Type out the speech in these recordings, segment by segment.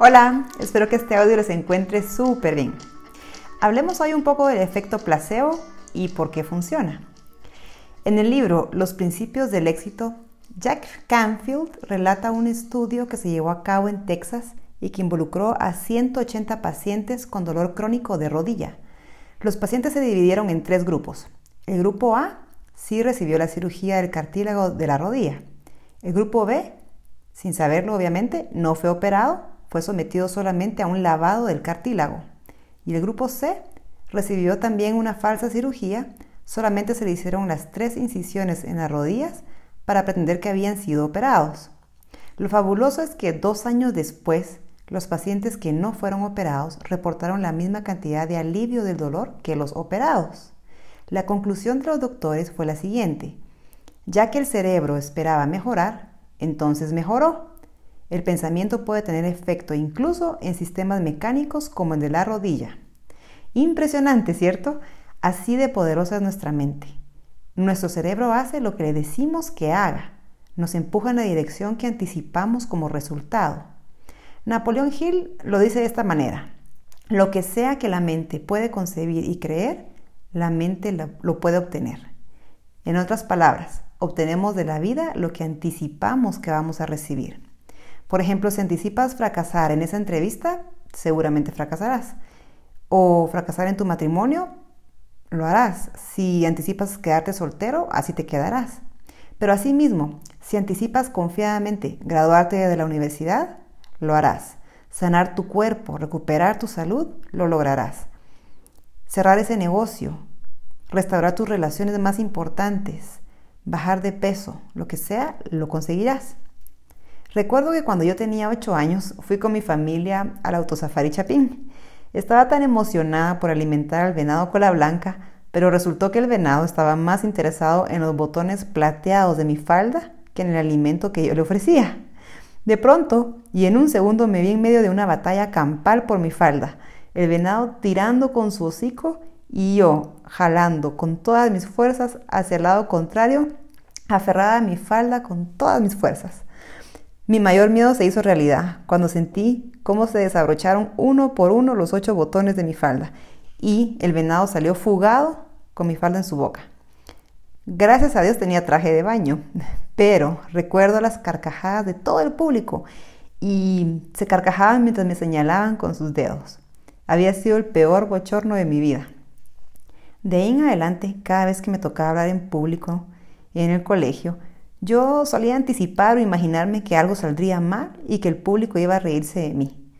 Hola, espero que este audio les encuentre súper bien. Hablemos hoy un poco del efecto placebo y por qué funciona. En el libro Los principios del éxito, Jack Canfield relata un estudio que se llevó a cabo en Texas y que involucró a 180 pacientes con dolor crónico de rodilla. Los pacientes se dividieron en tres grupos. El grupo A sí recibió la cirugía del cartílago de la rodilla. El grupo B, sin saberlo obviamente, no fue operado fue sometido solamente a un lavado del cartílago. Y el grupo C recibió también una falsa cirugía, solamente se le hicieron las tres incisiones en las rodillas para pretender que habían sido operados. Lo fabuloso es que dos años después, los pacientes que no fueron operados reportaron la misma cantidad de alivio del dolor que los operados. La conclusión de los doctores fue la siguiente. Ya que el cerebro esperaba mejorar, entonces mejoró. El pensamiento puede tener efecto incluso en sistemas mecánicos como el de la rodilla. Impresionante, ¿cierto? Así de poderosa es nuestra mente. Nuestro cerebro hace lo que le decimos que haga. Nos empuja en la dirección que anticipamos como resultado. Napoleón Hill lo dice de esta manera. Lo que sea que la mente puede concebir y creer, la mente lo puede obtener. En otras palabras, obtenemos de la vida lo que anticipamos que vamos a recibir. Por ejemplo, si anticipas fracasar en esa entrevista, seguramente fracasarás. O fracasar en tu matrimonio, lo harás. Si anticipas quedarte soltero, así te quedarás. Pero asimismo, si anticipas confiadamente graduarte de la universidad, lo harás. Sanar tu cuerpo, recuperar tu salud, lo lograrás. Cerrar ese negocio, restaurar tus relaciones más importantes, bajar de peso, lo que sea, lo conseguirás. Recuerdo que cuando yo tenía 8 años fui con mi familia al autosafari Chapín. Estaba tan emocionada por alimentar al venado cola blanca, pero resultó que el venado estaba más interesado en los botones plateados de mi falda que en el alimento que yo le ofrecía. De pronto, y en un segundo me vi en medio de una batalla campal por mi falda, el venado tirando con su hocico y yo jalando con todas mis fuerzas hacia el lado contrario, aferrada a mi falda con todas mis fuerzas. Mi mayor miedo se hizo realidad cuando sentí cómo se desabrocharon uno por uno los ocho botones de mi falda y el venado salió fugado con mi falda en su boca. Gracias a Dios tenía traje de baño, pero recuerdo las carcajadas de todo el público y se carcajaban mientras me señalaban con sus dedos. Había sido el peor bochorno de mi vida. De ahí en adelante, cada vez que me tocaba hablar en público en el colegio, yo solía anticipar o imaginarme que algo saldría mal y que el público iba a reírse de mí.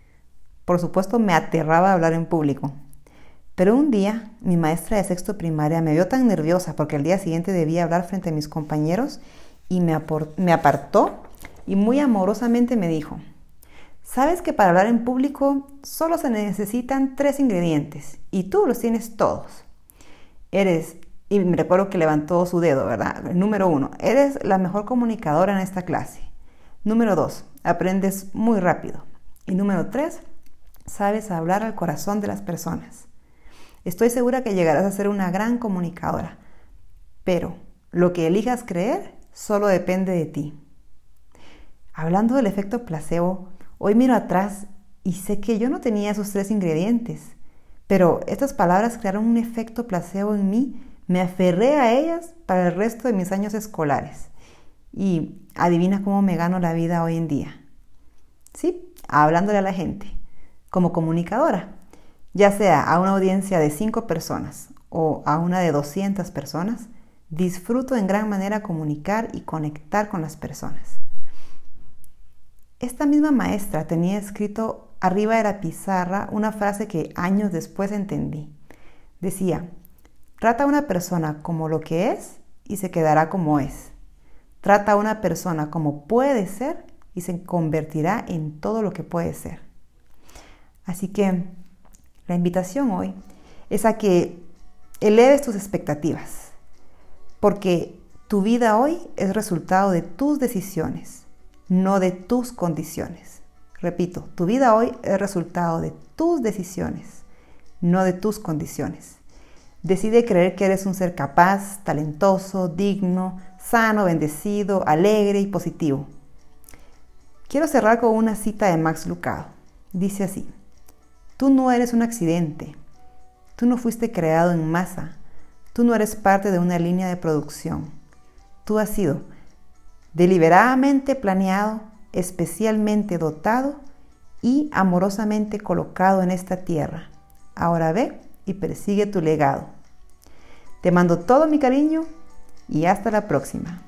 Por supuesto, me aterraba hablar en público. Pero un día, mi maestra de sexto primaria me vio tan nerviosa porque el día siguiente debía hablar frente a mis compañeros y me, me apartó y muy amorosamente me dijo, sabes que para hablar en público solo se necesitan tres ingredientes y tú los tienes todos. Eres y me recuerdo que levantó su dedo, ¿verdad? Número uno, eres la mejor comunicadora en esta clase. Número dos, aprendes muy rápido. Y número tres, sabes hablar al corazón de las personas. Estoy segura que llegarás a ser una gran comunicadora, pero lo que elijas creer solo depende de ti. Hablando del efecto placebo, hoy miro atrás y sé que yo no tenía esos tres ingredientes, pero estas palabras crearon un efecto placebo en mí me aferré a ellas para el resto de mis años escolares. Y adivina cómo me gano la vida hoy en día. Sí, hablándole a la gente, como comunicadora, ya sea a una audiencia de 5 personas o a una de 200 personas, disfruto en gran manera comunicar y conectar con las personas. Esta misma maestra tenía escrito arriba de la pizarra una frase que años después entendí. Decía, Trata a una persona como lo que es y se quedará como es. Trata a una persona como puede ser y se convertirá en todo lo que puede ser. Así que la invitación hoy es a que eleves tus expectativas, porque tu vida hoy es resultado de tus decisiones, no de tus condiciones. Repito, tu vida hoy es resultado de tus decisiones, no de tus condiciones. Decide creer que eres un ser capaz, talentoso, digno, sano, bendecido, alegre y positivo. Quiero cerrar con una cita de Max Lucado. Dice así, tú no eres un accidente, tú no fuiste creado en masa, tú no eres parte de una línea de producción, tú has sido deliberadamente planeado, especialmente dotado y amorosamente colocado en esta tierra. Ahora ve y persigue tu legado. Te mando todo mi cariño y hasta la próxima.